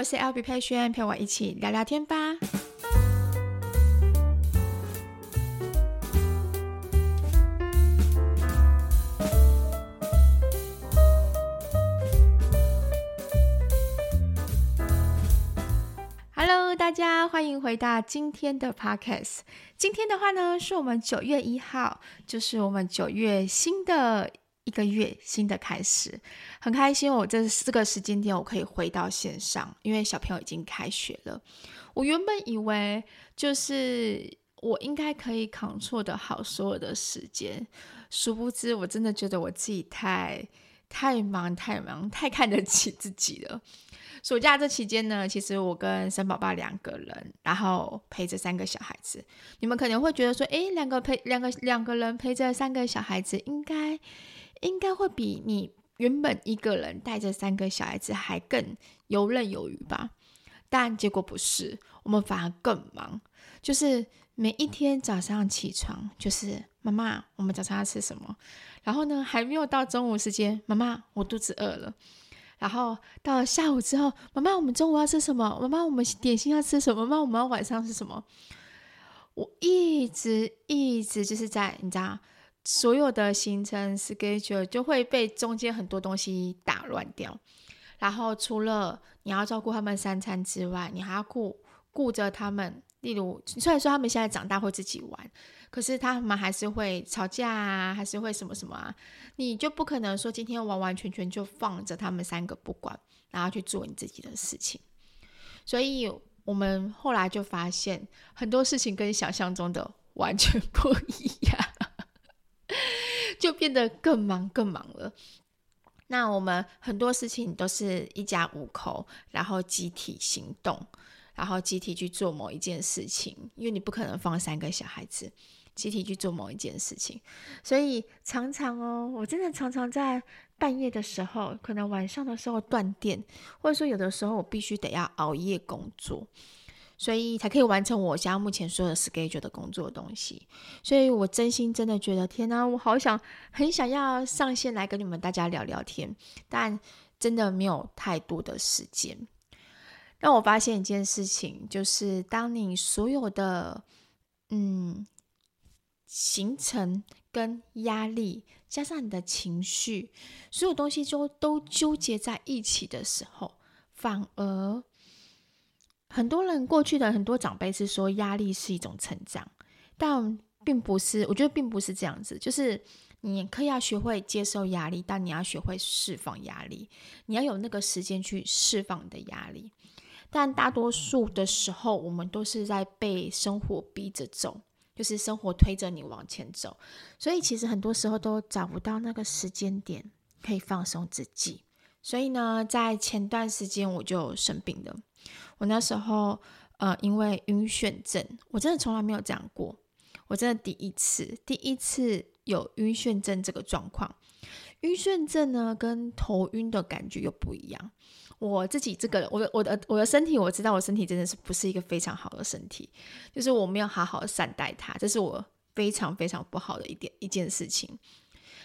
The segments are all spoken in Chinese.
我是 L B 佩萱，陪我一起聊聊天吧。Hello，大家欢迎回到今天的 Podcast。今天的话呢，是我们九月一号，就是我们九月新的。一个月新的开始，很开心。我这四个时间点，我可以回到线上，因为小朋友已经开学了。我原本以为就是我应该可以 control 的好所有的时间，殊不知我真的觉得我自己太太忙太忙，太看得起自己了。暑假这期间呢，其实我跟三宝爸两个人，然后陪着三个小孩子。你们可能会觉得说，诶，两个陪两个两个人陪着三个小孩子，应该。应该会比你原本一个人带着三个小孩子还更游刃有余吧？但结果不是，我们反而更忙。就是每一天早上起床，就是妈妈，我们早上要吃什么？然后呢，还没有到中午时间，妈妈，我肚子饿了。然后到了下午之后，妈妈，我们中午要吃什么？妈妈，我们点心要吃什么？妈妈，我们要晚上吃什么？我一直一直就是在，你知道。所有的行程 schedule 就会被中间很多东西打乱掉，然后除了你要照顾他们三餐之外，你还要顾顾着他们。例如，虽然说他们现在长大会自己玩，可是他们还是会吵架啊，还是会什么什么啊，你就不可能说今天完完全全就放着他们三个不管，然后去做你自己的事情。所以我们后来就发现很多事情跟想象中的完全 不一样。就变得更忙更忙了。那我们很多事情都是一家五口，然后集体行动，然后集体去做某一件事情。因为你不可能放三个小孩子，集体去做某一件事情，所以常常哦，我真的常常在半夜的时候，可能晚上的时候断电，或者说有的时候我必须得要熬夜工作。所以才可以完成我现在目前所有的 schedule 的工作东西，所以我真心真的觉得天哪，我好想很想要上线来跟你们大家聊聊天，但真的没有太多的时间。让我发现一件事情，就是当你所有的嗯行程跟压力，加上你的情绪，所有东西就都纠结在一起的时候，反而。很多人过去的很多长辈是说压力是一种成长，但并不是，我觉得并不是这样子。就是你可以要学会接受压力，但你要学会释放压力，你要有那个时间去释放你的压力。但大多数的时候，我们都是在被生活逼着走，就是生活推着你往前走，所以其实很多时候都找不到那个时间点可以放松自己。所以呢，在前段时间我就生病了。我那时候，呃，因为晕眩症，我真的从来没有这样过，我真的第一次，第一次有晕眩症这个状况。晕眩症呢，跟头晕的感觉又不一样。我自己这个，我的我的我的身体，我知道我身体真的是不是一个非常好的身体，就是我没有好好善待它，这是我非常非常不好的一点一件事情。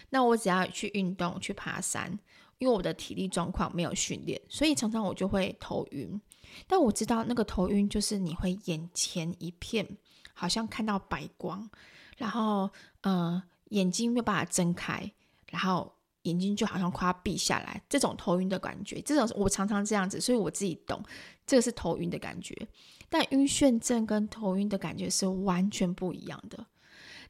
那我只要去运动，去爬山，因为我的体力状况没有训练，所以常常我就会头晕。但我知道那个头晕就是你会眼前一片，好像看到白光，然后呃眼睛没有办法睁开，然后眼睛就好像快要闭下来，这种头晕的感觉，这种我常常这样子，所以我自己懂，这个是头晕的感觉。但晕眩症跟头晕的感觉是完全不一样的。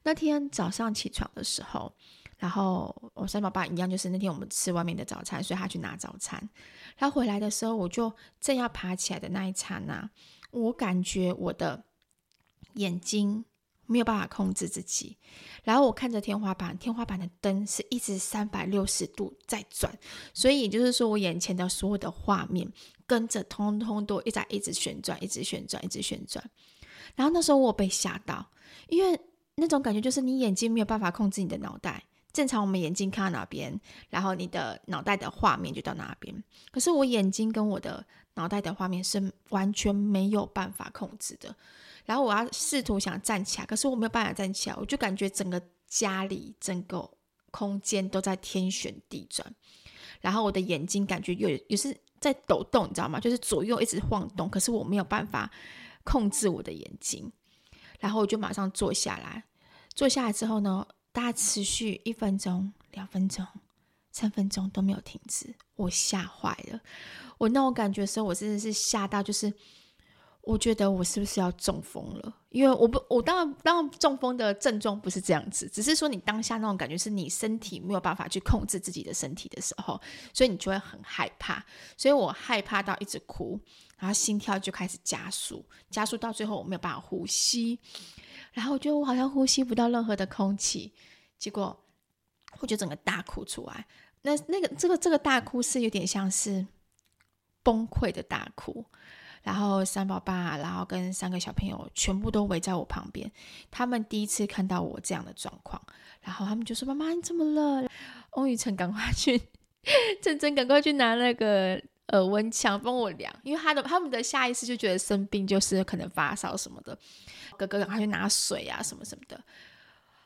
那天早上起床的时候。然后我三宝爸一样，就是那天我们吃外面的早餐，所以他去拿早餐。他回来的时候，我就正要爬起来的那一刹那，我感觉我的眼睛没有办法控制自己。然后我看着天花板，天花板的灯是一直三百六十度在转，所以也就是说，我眼前的所有的画面跟着通通都一直在一直旋转，一直旋转，一直旋转。然后那时候我被吓到，因为那种感觉就是你眼睛没有办法控制你的脑袋。正常我们眼睛看到哪边，然后你的脑袋的画面就到哪边。可是我眼睛跟我的脑袋的画面是完全没有办法控制的。然后我要试图想站起来，可是我没有办法站起来，我就感觉整个家里、整个空间都在天旋地转。然后我的眼睛感觉有也是在抖动，你知道吗？就是左右一直晃动，可是我没有办法控制我的眼睛。然后我就马上坐下来，坐下来之后呢，大概持续一分钟、两分钟、三分钟都没有停止，我吓坏了。我那种感觉的时候，我真的是吓到，就是。我觉得我是不是要中风了？因为我不，我当然当然中风的症状不是这样子，只是说你当下那种感觉是你身体没有办法去控制自己的身体的时候，所以你就会很害怕。所以我害怕到一直哭，然后心跳就开始加速，加速到最后我没有办法呼吸，然后我觉得我好像呼吸不到任何的空气，结果我就整个大哭出来。那那个这个这个大哭是有点像是崩溃的大哭。然后三宝爸，然后跟三个小朋友全部都围在我旁边。他们第一次看到我这样的状况，然后他们就说：“妈妈，你怎么了？”翁雨辰赶快去，珍珍赶快去拿那个耳温枪帮我量，因为他的他们的下意识就觉得生病就是可能发烧什么的。哥哥赶快去拿水啊什么什么的。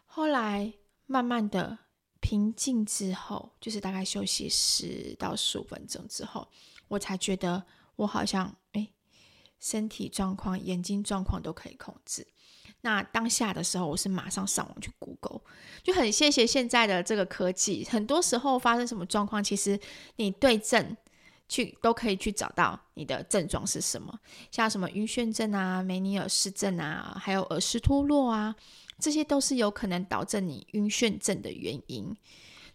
后来慢慢的平静之后，就是大概休息十到十五分钟之后，我才觉得我好像哎。身体状况、眼睛状况都可以控制。那当下的时候，我是马上上网去 Google，就很谢谢现在的这个科技。很多时候发生什么状况，其实你对症去都可以去找到你的症状是什么，像什么晕眩症啊、梅尼尔氏症啊，还有耳石脱落啊，这些都是有可能导致你晕眩症的原因。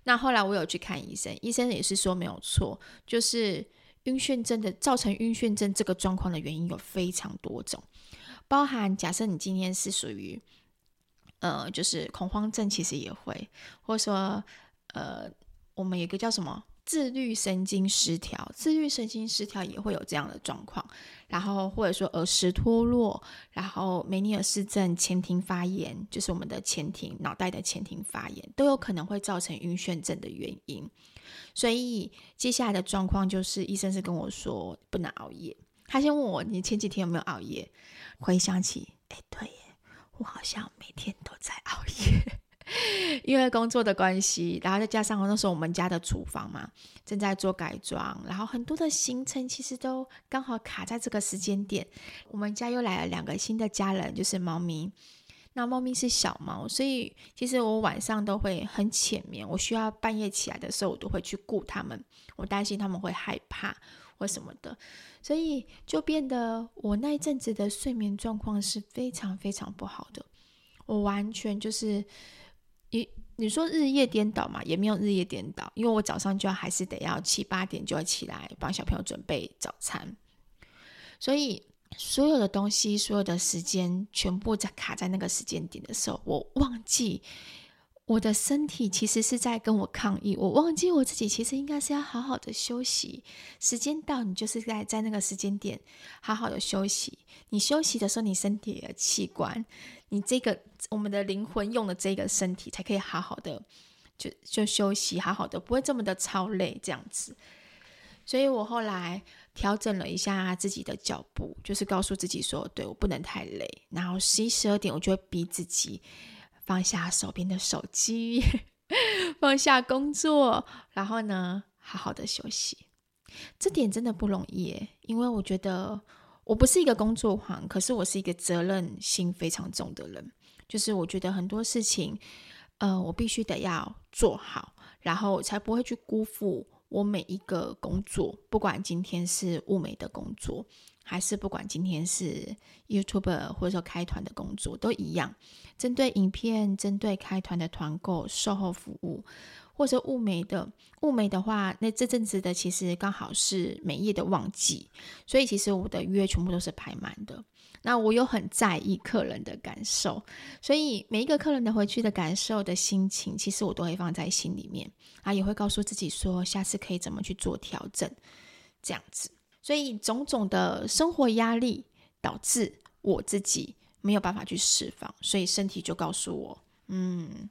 那后来我有去看医生，医生也是说没有错，就是。晕眩症的造成晕眩症这个状况的原因有非常多种，包含假设你今天是属于，呃，就是恐慌症，其实也会，或者说，呃，我们有个叫什么自律神经失调，自律神经失调也会有这样的状况，然后或者说耳石脱落，然后梅尼尔氏症前庭发炎，就是我们的前庭脑袋的前庭发炎，都有可能会造成晕眩症的原因。所以接下来的状况就是，医生是跟我说不能熬夜。他先问我，你前几天有没有熬夜？回想起，哎，对耶，我好像每天都在熬夜，因为工作的关系，然后再加上那时候我们家的厨房嘛，正在做改装，然后很多的行程其实都刚好卡在这个时间点。我们家又来了两个新的家人，就是猫咪。那猫咪是小猫，所以其实我晚上都会很浅眠。我需要半夜起来的时候，我都会去顾它们。我担心它们会害怕或什么的，所以就变得我那一阵子的睡眠状况是非常非常不好的。我完全就是你你说日夜颠倒嘛，也没有日夜颠倒，因为我早上就要还是得要七八点就要起来帮小朋友准备早餐，所以。所有的东西，所有的时间，全部在卡在那个时间点的时候，我忘记我的身体其实是在跟我抗议。我忘记我自己其实应该是要好好的休息。时间到，你就是在在那个时间点好好的休息。你休息的时候，你身体的器官，你这个我们的灵魂用的这个身体，才可以好好的就就休息，好好的不会这么的超累这样子。所以我后来。调整了一下自己的脚步，就是告诉自己说：“对，我不能太累。”然后十一、十二点，我就会逼自己放下手边的手机，放下工作，然后呢，好好的休息。这点真的不容易，因为我觉得我不是一个工作狂，可是我是一个责任心非常重的人。就是我觉得很多事情，呃，我必须得要做好，然后才不会去辜负。我每一个工作，不管今天是物美的工作，还是不管今天是 YouTube 或者说开团的工作，都一样。针对影片，针对开团的团购、售后服务，或者物美的物美的话，那这阵子的其实刚好是美业的旺季，所以其实我的约全部都是排满的。那我又很在意客人的感受，所以每一个客人的回去的感受的心情，其实我都会放在心里面啊，也会告诉自己说，下次可以怎么去做调整，这样子。所以种种的生活压力导致我自己没有办法去释放，所以身体就告诉我，嗯。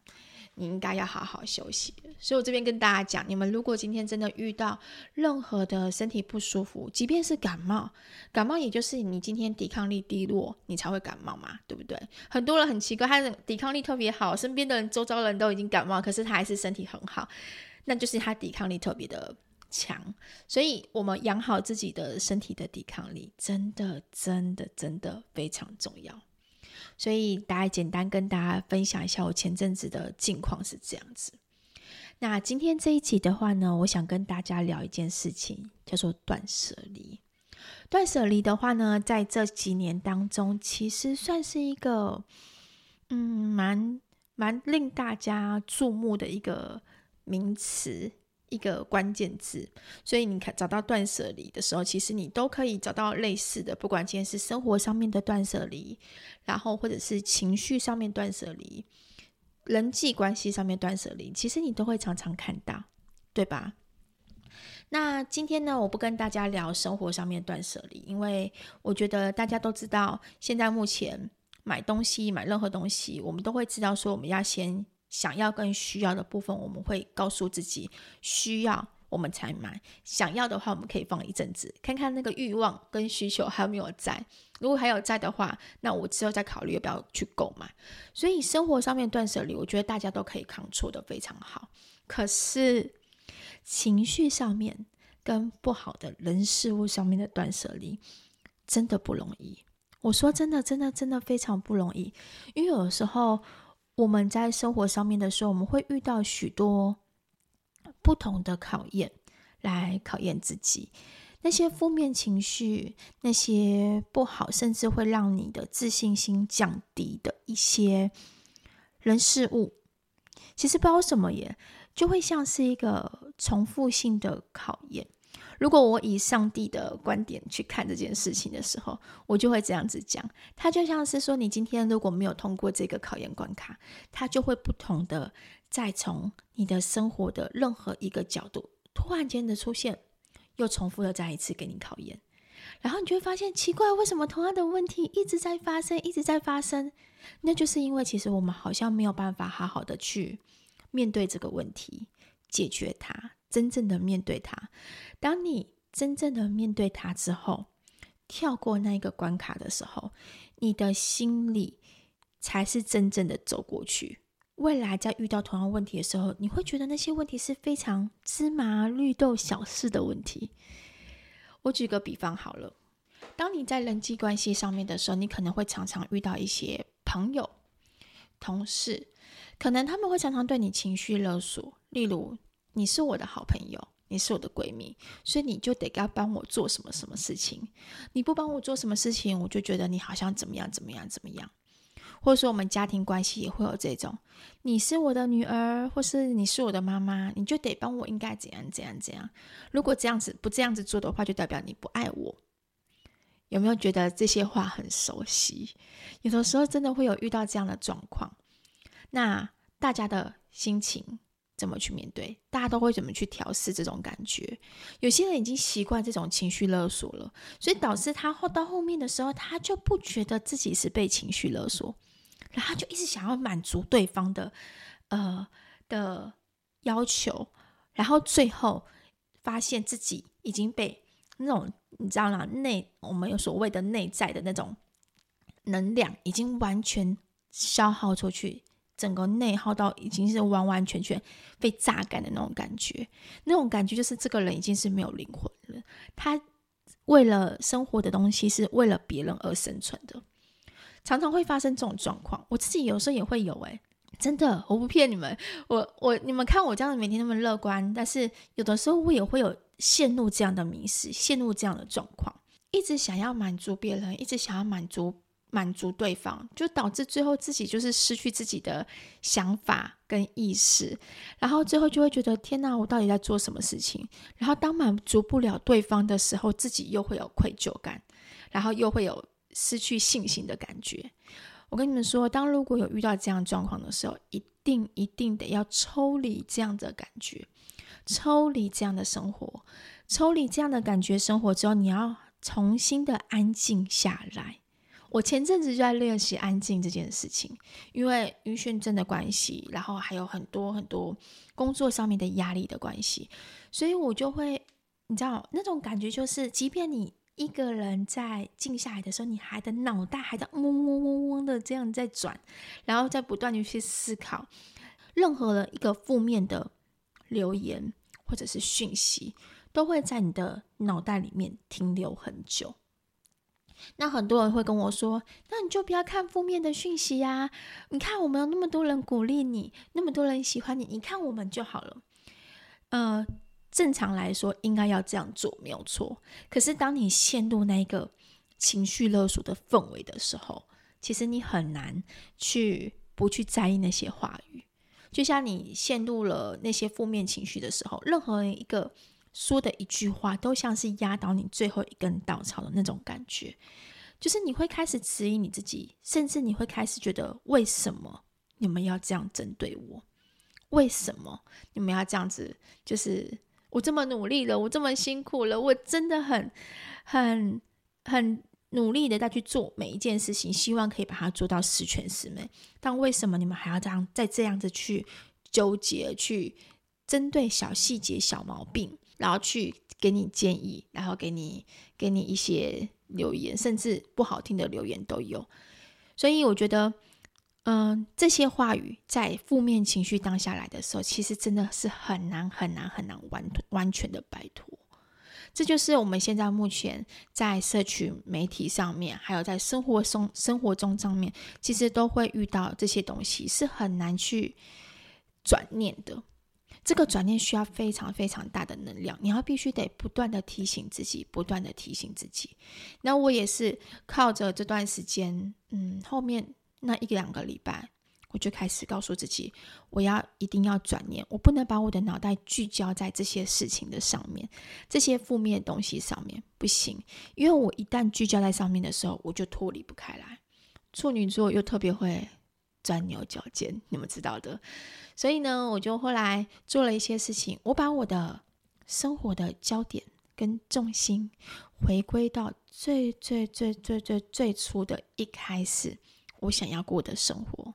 你应该要好好休息，所以我这边跟大家讲，你们如果今天真的遇到任何的身体不舒服，即便是感冒，感冒也就是你今天抵抗力低落，你才会感冒嘛，对不对？很多人很奇怪，他的抵抗力特别好，身边的人、周遭的人都已经感冒，可是他还是身体很好，那就是他抵抗力特别的强，所以我们养好自己的身体的抵抗力，真的真的真的非常重要。所以大家简单跟大家分享一下我前阵子的近况是这样子。那今天这一集的话呢，我想跟大家聊一件事情，叫做断舍离。断舍离的话呢，在这几年当中，其实算是一个嗯，蛮蛮令大家注目的一个名词，一个关键字。所以你看，找到断舍离的时候，其实你都可以找到类似的，不管今天是生活上面的断舍离，然后或者是情绪上面断舍离。人际关系上面断舍离，其实你都会常常看到，对吧？那今天呢，我不跟大家聊生活上面断舍离，因为我觉得大家都知道，现在目前买东西、买任何东西，我们都会知道说，我们要先想要跟需要的部分，我们会告诉自己需要。我们才买，想要的话，我们可以放一阵子，看看那个欲望跟需求还有没有在。如果还有在的话，那我之后再考虑要不要去购买。所以生活上面断舍离，我觉得大家都可以 control 得非常好。可是情绪上面跟不好的人事物上面的断舍离，真的不容易。我说真的，真的，真的非常不容易。因为有时候我们在生活上面的时候，我们会遇到许多。不同的考验来考验自己，那些负面情绪，那些不好，甚至会让你的自信心降低的一些人事物，其实不知道什么耶，就会像是一个重复性的考验。如果我以上帝的观点去看这件事情的时候，我就会这样子讲，它就像是说，你今天如果没有通过这个考验关卡，它就会不同的。再从你的生活的任何一个角度突然间的出现，又重复的再一次给你考验，然后你就会发现奇怪，为什么同样的问题一直在发生，一直在发生？那就是因为其实我们好像没有办法好好的去面对这个问题，解决它，真正的面对它。当你真正的面对它之后，跳过那一个关卡的时候，你的心里才是真正的走过去。未来在遇到同样问题的时候，你会觉得那些问题是非常芝麻绿豆小事的问题。我举个比方好了，当你在人际关系上面的时候，你可能会常常遇到一些朋友、同事，可能他们会常常对你情绪勒索。例如，你是我的好朋友，你是我的闺蜜，所以你就得要帮我做什么什么事情。你不帮我做什么事情，我就觉得你好像怎么样怎么样怎么样。或者说，我们家庭关系也会有这种，你是我的女儿，或是你是我的妈妈，你就得帮我，应该怎样怎样怎样。如果这样子不这样子做的话，就代表你不爱我。有没有觉得这些话很熟悉？有的时候真的会有遇到这样的状况，那大家的心情怎么去面对？大家都会怎么去调试这种感觉？有些人已经习惯这种情绪勒索了，所以导致他后到后面的时候，他就不觉得自己是被情绪勒索。然后就一直想要满足对方的，呃的要求，然后最后发现自己已经被那种你知道吗？内我们有所谓的内在的那种能量已经完全消耗出去，整个内耗到已经是完完全全被榨干的那种感觉。那种感觉就是这个人已经是没有灵魂了。他为了生活的东西是为了别人而生存的。常常会发生这种状况，我自己有时候也会有诶，真的，我不骗你们，我我你们看我这样子每天那么乐观，但是有的时候我也会有陷入这样的迷失，陷入这样的状况，一直想要满足别人，一直想要满足满足对方，就导致最后自己就是失去自己的想法跟意识，然后最后就会觉得天哪，我到底在做什么事情？然后当满足不了对方的时候，自己又会有愧疚感，然后又会有。失去信心的感觉。我跟你们说，当如果有遇到这样状况的时候，一定一定得要抽离这样的感觉，抽离这样的生活，抽离这样的感觉生活之后，你要重新的安静下来。我前阵子就在练习安静这件事情，因为晕眩症的关系，然后还有很多很多工作上面的压力的关系，所以我就会，你知道那种感觉，就是即便你。一个人在静下来的时候，你还的脑袋还在嗡嗡嗡嗡的这样在转，然后在不断的去思考任何的一个负面的留言或者是讯息，都会在你的脑袋里面停留很久。那很多人会跟我说：“那你就不要看负面的讯息呀！你看我们有那么多人鼓励你，那么多人喜欢你，你看我们就好了。”呃，正常来说应该要这样做，没有错。可是当你陷入那个情绪勒索的氛围的时候，其实你很难去不去在意那些话语。就像你陷入了那些负面情绪的时候，任何一个。说的一句话，都像是压倒你最后一根稻草的那种感觉，就是你会开始质疑你自己，甚至你会开始觉得，为什么你们要这样针对我？为什么你们要这样子？就是我这么努力了，我这么辛苦了，我真的很、很、很努力的在去做每一件事情，希望可以把它做到十全十美。但为什么你们还要这样，再这样子去纠结，去针对小细节、小毛病？然后去给你建议，然后给你给你一些留言，甚至不好听的留言都有。所以我觉得，嗯、这些话语在负面情绪当下来的时候，其实真的是很难很难很难完完全的摆脱。这就是我们现在目前在社群媒体上面，还有在生活中生活中上面，其实都会遇到这些东西，是很难去转念的。这个转念需要非常非常大的能量，你要必须得不断的提醒自己，不断的提醒自己。那我也是靠着这段时间，嗯，后面那一两个礼拜，我就开始告诉自己，我要一定要转念，我不能把我的脑袋聚焦在这些事情的上面，这些负面的东西上面，不行，因为我一旦聚焦在上面的时候，我就脱离不开来。处女座又特别会。钻牛角尖，你们知道的。所以呢，我就后来做了一些事情，我把我的生活的焦点跟重心回归到最最最最最最初的一开始，我想要过的生活。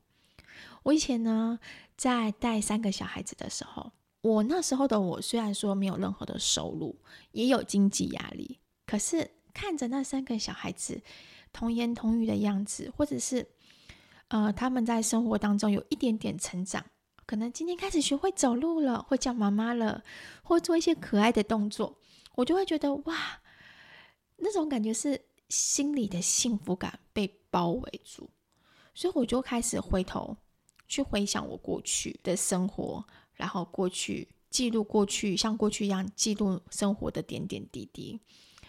我以前呢，在带三个小孩子的时候，我那时候的我虽然说没有任何的收入，也有经济压力，可是看着那三个小孩子童言童语的样子，或者是。呃，他们在生活当中有一点点成长，可能今天开始学会走路了，会叫妈妈了，或做一些可爱的动作，我就会觉得哇，那种感觉是心里的幸福感被包围住，所以我就开始回头去回想我过去的生活，然后过去记录过去，像过去一样记录生活的点点滴滴。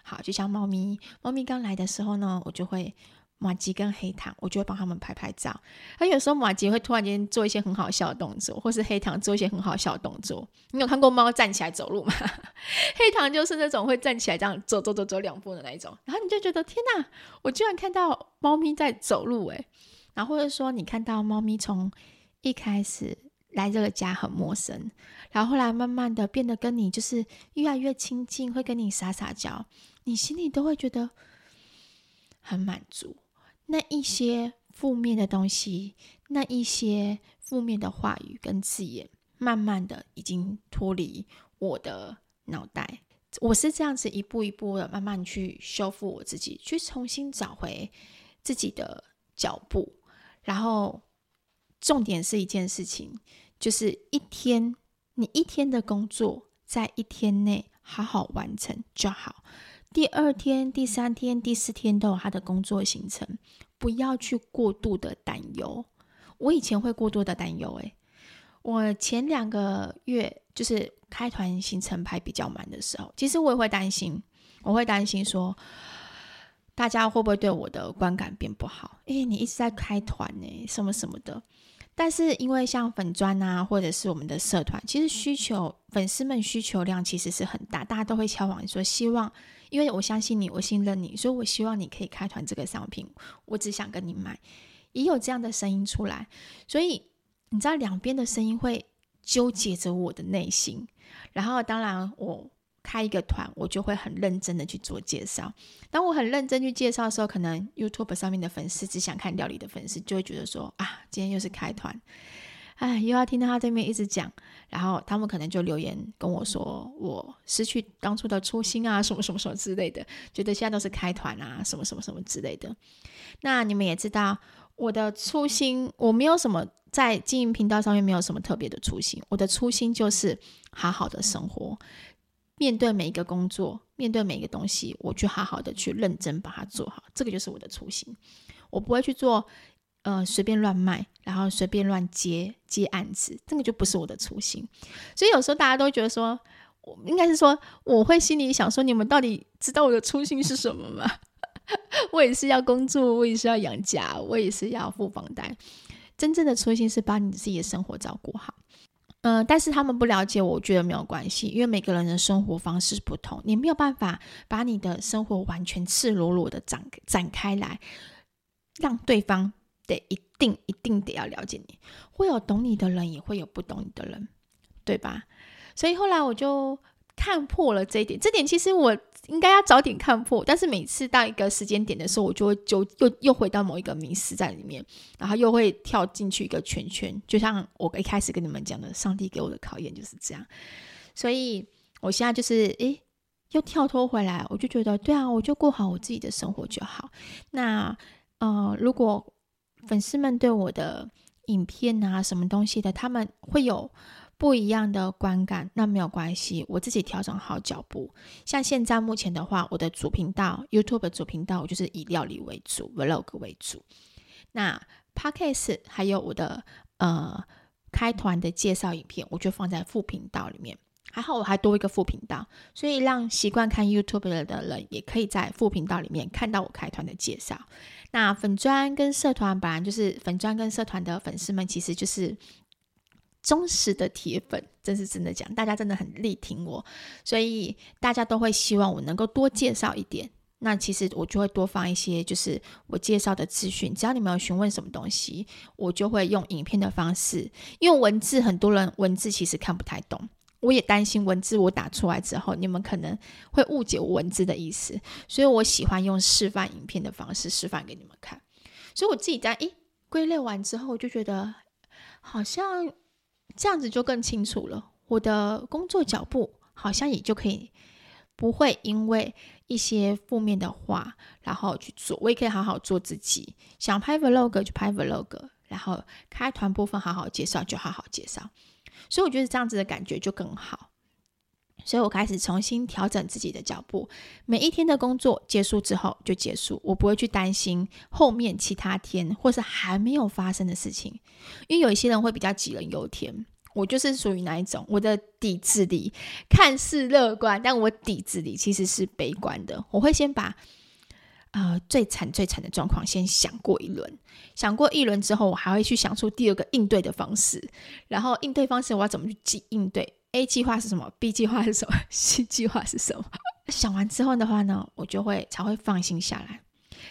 好，就像猫咪，猫咪刚来的时候呢，我就会。马吉跟黑糖，我就会帮他们拍拍照。而有时候马吉会突然间做一些很好笑的动作，或是黑糖做一些很好笑的动作。你有看过猫站起来走路吗？黑糖就是那种会站起来这样走走走走两步的那一种。然后你就觉得天哪，我居然看到猫咪在走路诶。然后或者说你看到猫咪从一开始来这个家很陌生，然后后来慢慢的变得跟你就是越来越亲近，会跟你撒撒娇，你心里都会觉得很满足。那一些负面的东西，那一些负面的话语跟字眼，慢慢的已经脱离我的脑袋。我是这样子一步一步的慢慢去修复我自己，去重新找回自己的脚步。然后，重点是一件事情，就是一天，你一天的工作，在一天内好好完成就好。第二天、第三天、第四天都有他的工作行程，不要去过度的担忧。我以前会过度的担忧，诶，我前两个月就是开团行程排比较满的时候，其实我也会担心，我会担心说，大家会不会对我的观感变不好？诶，你一直在开团呢，什么什么的。但是因为像粉砖啊，或者是我们的社团，其实需求粉丝们需求量其实是很大，大家都会敲碗说希望，因为我相信你，我信任你，所以我希望你可以开团这个商品，我只想跟你买，也有这样的声音出来，所以你知道两边的声音会纠结着我的内心，然后当然我。开一个团，我就会很认真的去做介绍。当我很认真去介绍的时候，可能 YouTube 上面的粉丝只想看料理的粉丝就会觉得说啊，今天又是开团，哎，又要听到他这边一直讲，然后他们可能就留言跟我说，我失去当初的初心啊，什么什么什么之类的，觉得现在都是开团啊，什么什么什么之类的。那你们也知道，我的初心，我没有什么在经营频道上面没有什么特别的初心，我的初心就是好好的生活。面对每一个工作，面对每一个东西，我去好好的去认真把它做好，这个就是我的初心。我不会去做，呃，随便乱卖，然后随便乱接接案子，这个就不是我的初心。所以有时候大家都觉得说，我应该是说，我会心里想说，你们到底知道我的初心是什么吗？我也是要工作，我也是要养家，我也是要付房贷。真正的初心是把你自己的生活照顾好。嗯、但是他们不了解，我觉得没有关系，因为每个人的生活方式不同，你没有办法把你的生活完全赤裸裸的展展开来，让对方得一定一定得要了解你。会有懂你的人，也会有不懂你的人，对吧？所以后来我就看破了这一点，这点其实我。应该要早点看破，但是每次到一个时间点的时候，我就会就又又回到某一个迷失在里面，然后又会跳进去一个圈圈，就像我一开始跟你们讲的，上帝给我的考验就是这样。所以我现在就是诶，又跳脱回来，我就觉得对啊，我就过好我自己的生活就好。那呃，如果粉丝们对我的影片啊什么东西的，他们会有。不一样的观感，那没有关系，我自己调整好脚步。像现在目前的话，我的主频道 YouTube 主频道，我就是以料理为主，Vlog 为主。那 Podcast 还有我的呃开团的介绍影片，我就放在副频道里面。还好我还多一个副频道，所以让习惯看 YouTube 的人也可以在副频道里面看到我开团的介绍。那粉专跟社团本来就是粉专跟社团的粉丝们，其实就是。忠实的铁粉，真是真的讲，大家真的很力挺我，所以大家都会希望我能够多介绍一点。那其实我就会多放一些，就是我介绍的资讯。只要你们有询问什么东西，我就会用影片的方式。因为文字很多人文字其实看不太懂，我也担心文字我打出来之后，你们可能会误解我文字的意思，所以我喜欢用示范影片的方式示范给你们看。所以我自己在诶归类完之后，我就觉得好像。这样子就更清楚了，我的工作脚步好像也就可以不会因为一些负面的话，然后去做，我也可以好好做自己。想拍 vlog 就拍 vlog，然后开团部分好好介绍就好好介绍。所以我觉得这样子的感觉就更好。所以我开始重新调整自己的脚步，每一天的工作结束之后就结束，我不会去担心后面其他天或是还没有发生的事情，因为有一些人会比较杞人忧天，我就是属于哪一种，我的底子里看似乐观，但我底子里其实是悲观的。我会先把呃最惨最惨的状况先想过一轮，想过一轮之后，我还会去想出第二个应对的方式，然后应对方式我要怎么去应对。A 计划是什么？B 计划是什么？C 计划是什么？想完之后的话呢，我就会才会放心下来。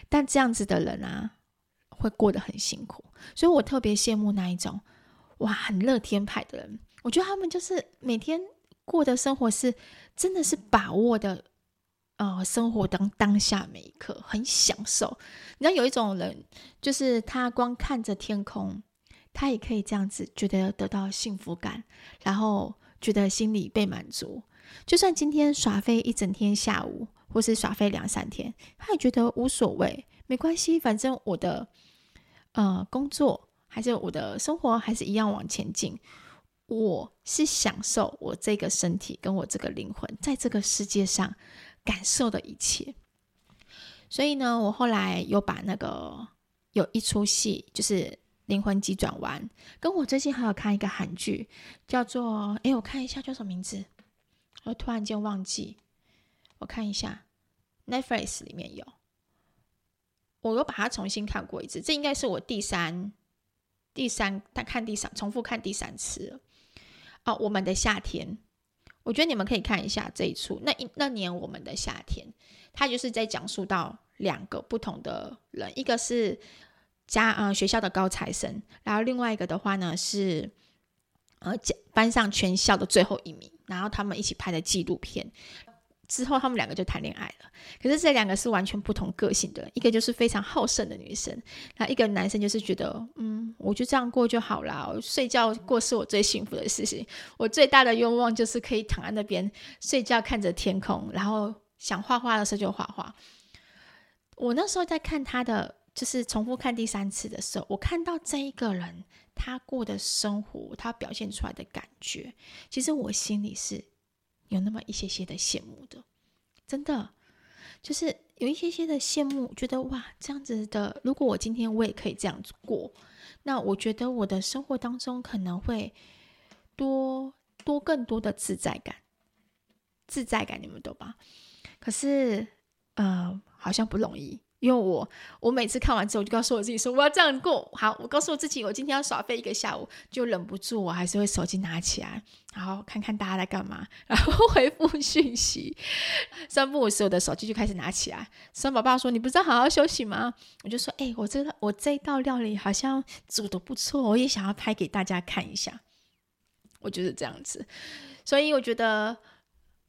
但这样子的人啊，会过得很辛苦，所以我特别羡慕那一种哇，很乐天派的人。我觉得他们就是每天过的生活是真的是把握的，呃，生活当当下每一刻很享受。你知道有一种人，就是他光看着天空，他也可以这样子觉得得到幸福感，然后。觉得心里被满足，就算今天耍废一整天下午，或是耍废两三天，他也觉得无所谓，没关系，反正我的呃工作还是我的生活还是一样往前进。我是享受我这个身体跟我这个灵魂在这个世界上感受的一切。所以呢，我后来又把那个有一出戏就是。灵魂急转弯，跟我最近还有看一个韩剧，叫做……哎，我看一下叫什么名字，我突然间忘记，我看一下，Netflix 里面有，我又把它重新看过一次，这应该是我第三、第三，但看第三，重复看第三次了。哦，我们的夏天，我觉得你们可以看一下这一出。那一那年我们的夏天，它就是在讲述到两个不同的人，一个是。家呃学校的高材生，然后另外一个的话呢是呃班上全校的最后一名，然后他们一起拍的纪录片，之后他们两个就谈恋爱了。可是这两个是完全不同个性的，一个就是非常好胜的女生，那一个男生就是觉得嗯我就这样过就好了，睡觉过是我最幸福的事情，我最大的愿望就是可以躺在那边睡觉看着天空，然后想画画的时候就画画。我那时候在看他的。就是重复看第三次的时候，我看到这一个人他过的生活，他表现出来的感觉，其实我心里是有那么一些些的羡慕的，真的，就是有一些些的羡慕，觉得哇，这样子的，如果我今天我也可以这样子过，那我觉得我的生活当中可能会多多更多的自在感，自在感你们懂吧？可是，呃，好像不容易。因为我我每次看完之后，我就告诉我自己说我要这样过。好，我告诉我自己，我今天要耍废一个下午，就忍不住，我还是会手机拿起来，然后看看大家在干嘛，然后回复讯息。三不五时，我的手机就开始拿起来。三宝爸说：“你不是要好好休息吗？”我就说：“哎、我这个我这一道料理好像煮得不错，我也想要拍给大家看一下。”我就是这样子，所以我觉得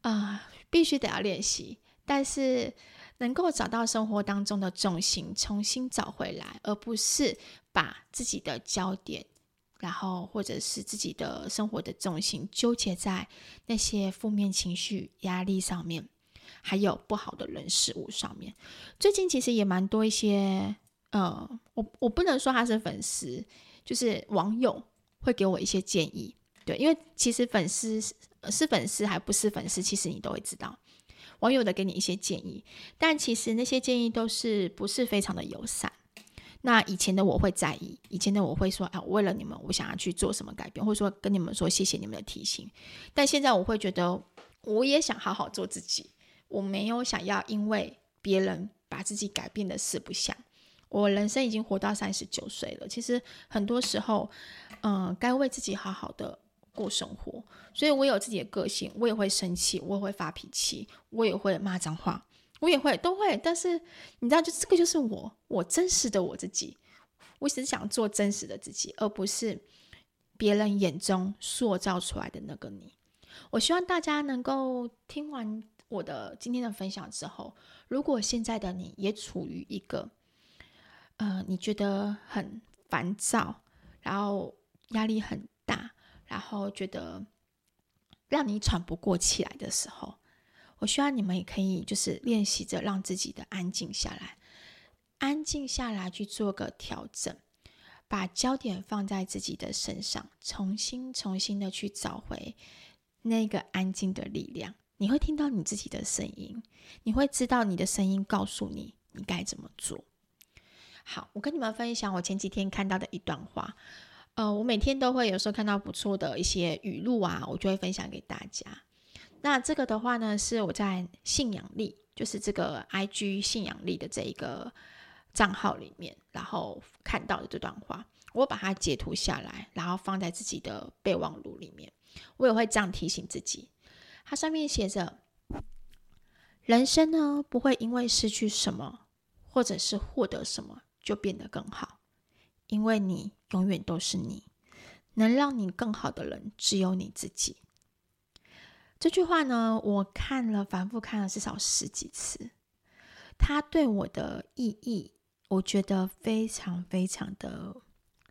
啊、必须得要练习，但是。能够找到生活当中的重心，重新找回来，而不是把自己的焦点，然后或者是自己的生活的重心纠结在那些负面情绪、压力上面，还有不好的人事物上面。最近其实也蛮多一些，呃，我我不能说他是粉丝，就是网友会给我一些建议，对，因为其实粉丝是粉丝还不是粉丝，其实你都会知道。网友的给你一些建议，但其实那些建议都是不是非常的友善。那以前的我会在意，以前的我会说啊，为了你们，我想要去做什么改变，或者说跟你们说谢谢你们的提醒。但现在我会觉得，我也想好好做自己，我没有想要因为别人把自己改变的四不像。我人生已经活到三十九岁了，其实很多时候，嗯、该为自己好好的。过生活，所以我有自己的个性，我也会生气，我也会发脾气，我也会骂脏话，我也会都会。但是你知道，就这个就是我，我真实的我自己。我只是想做真实的自己，而不是别人眼中塑造出来的那个你。我希望大家能够听完我的今天的分享之后，如果现在的你也处于一个，呃，你觉得很烦躁，然后压力很。然后觉得让你喘不过气来的时候，我希望你们也可以就是练习着让自己的安静下来，安静下来去做个调整，把焦点放在自己的身上，重新重新的去找回那个安静的力量。你会听到你自己的声音，你会知道你的声音告诉你你该怎么做。好，我跟你们分享我前几天看到的一段话。呃，我每天都会有时候看到不错的一些语录啊，我就会分享给大家。那这个的话呢，是我在信仰力，就是这个 IG 信仰力的这一个账号里面，然后看到的这段话，我把它截图下来，然后放在自己的备忘录里面。我也会这样提醒自己，它上面写着：人生呢，不会因为失去什么，或者是获得什么，就变得更好。因为你永远都是你，能让你更好的人只有你自己。这句话呢，我看了，反复看了至少十几次。它对我的意义，我觉得非常非常的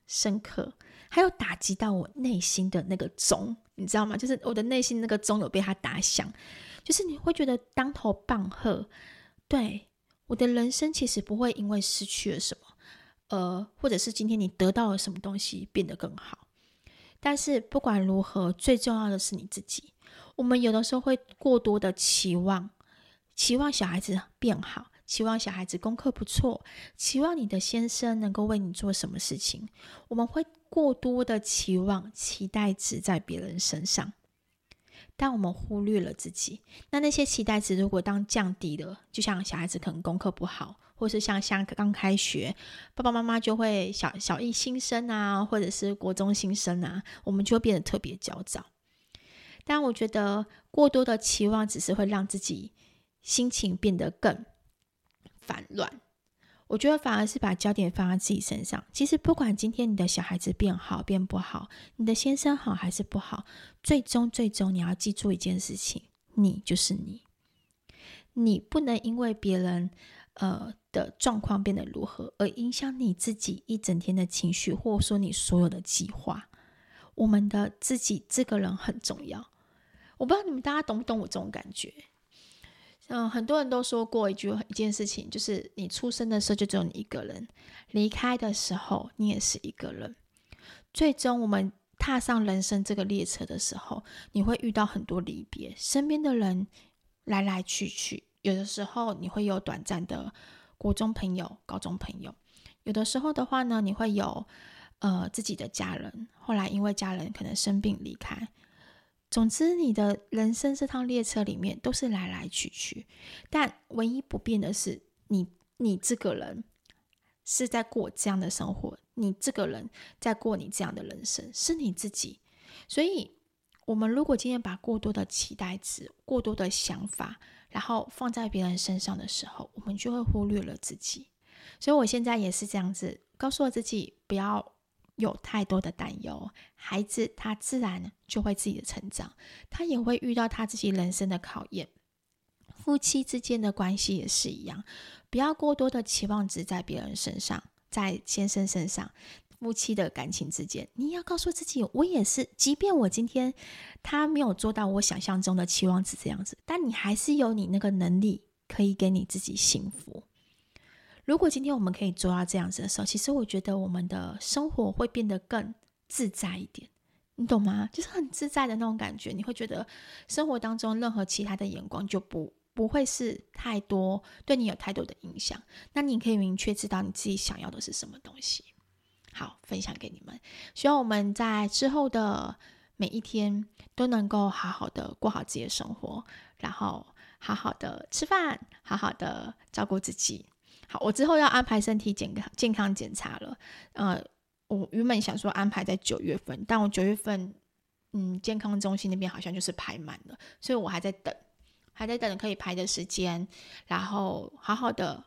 深刻，还有打击到我内心的那个钟，你知道吗？就是我的内心那个钟有被它打响，就是你会觉得当头棒喝。对，我的人生其实不会因为失去了什么。呃，或者是今天你得到了什么东西变得更好，但是不管如何，最重要的是你自己。我们有的时候会过多的期望，期望小孩子变好，期望小孩子功课不错，期望你的先生能够为你做什么事情。我们会过多的期望，期待值在别人身上，但我们忽略了自己。那那些期待值如果当降低了，就像小孩子可能功课不好。或是像像刚开学，爸爸妈妈就会小小一新生啊，或者是国中新生啊，我们就会变得特别焦躁。但我觉得过多的期望只是会让自己心情变得更烦乱。我觉得反而是把焦点放在自己身上。其实不管今天你的小孩子变好变不好，你的先生好还是不好，最终最终你要记住一件事情：你就是你，你不能因为别人。呃的状况变得如何，而影响你自己一整天的情绪，或者说你所有的计划。我们的自己这个人很重要。我不知道你们大家懂不懂我这种感觉？嗯、很多人都说过一句一件事情，就是你出生的时候就只有你一个人，离开的时候你也是一个人。最终我们。踏上人生这个列车的时候，你会遇到很多离别，身边的人来来去去。有的时候你会有短暂的国中朋友、高中朋友；有的时候的话呢，你会有呃自己的家人，后来因为家人可能生病离开。总之，你的人生这趟列车里面都是来来去去，但唯一不变的是你，你这个人是在过这样的生活，你这个人在过你这样的人生，是你自己。所以，我们如果今天把过多的期待值、过多的想法，然后放在别人身上的时候，我们就会忽略了自己。所以，我现在也是这样子，告诉我自己不要。有太多的担忧，孩子他自然就会自己的成长，他也会遇到他自己人生的考验。夫妻之间的关系也是一样，不要过多的期望值在别人身上，在先生身上，夫妻的感情之间，你要告诉自己，我也是，即便我今天他没有做到我想象中的期望值这样子，但你还是有你那个能力，可以给你自己幸福。如果今天我们可以做到这样子的时候，其实我觉得我们的生活会变得更自在一点，你懂吗？就是很自在的那种感觉，你会觉得生活当中任何其他的眼光就不不会是太多，对你有太多的影响。那你可以明确知道你自己想要的是什么东西。好，分享给你们，希望我们在之后的每一天都能够好好的过好自己的生活，然后好好的吃饭，好好的照顾自己。好，我之后要安排身体健康健康检查了。呃，我原本想说安排在九月份，但我九月份，嗯，健康中心那边好像就是排满了，所以我还在等，还在等可以排的时间，然后好好的。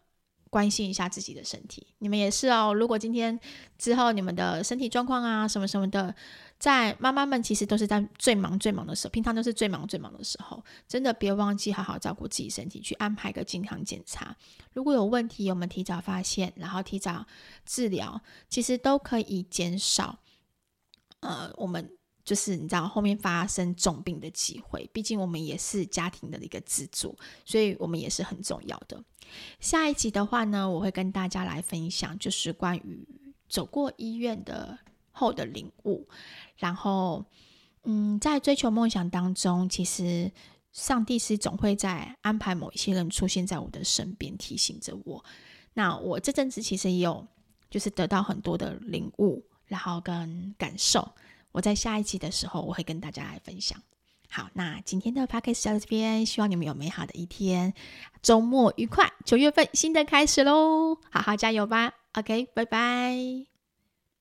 关心一下自己的身体，你们也是哦。如果今天之后你们的身体状况啊什么什么的，在妈妈们其实都是在最忙最忙的时候，平常都是最忙最忙的时候，真的别忘记好好照顾自己身体，去安排个健康检查。如果有问题，我们提早发现，然后提早治疗，其实都可以减少呃我们。就是你知道后面发生重病的机会，毕竟我们也是家庭的一个支柱，所以我们也是很重要的。下一集的话呢，我会跟大家来分享，就是关于走过医院的后的领悟。然后，嗯，在追求梦想当中，其实上帝是总会在安排某一些人出现在我的身边，提醒着我。那我这阵子其实也有就是得到很多的领悟，然后跟感受。我在下一期的时候，我会跟大家来分享。好，那今天的 podcast 就到这边，希望你们有美好的一天，周末愉快，九月份新的开始喽，好好加油吧。OK，拜拜。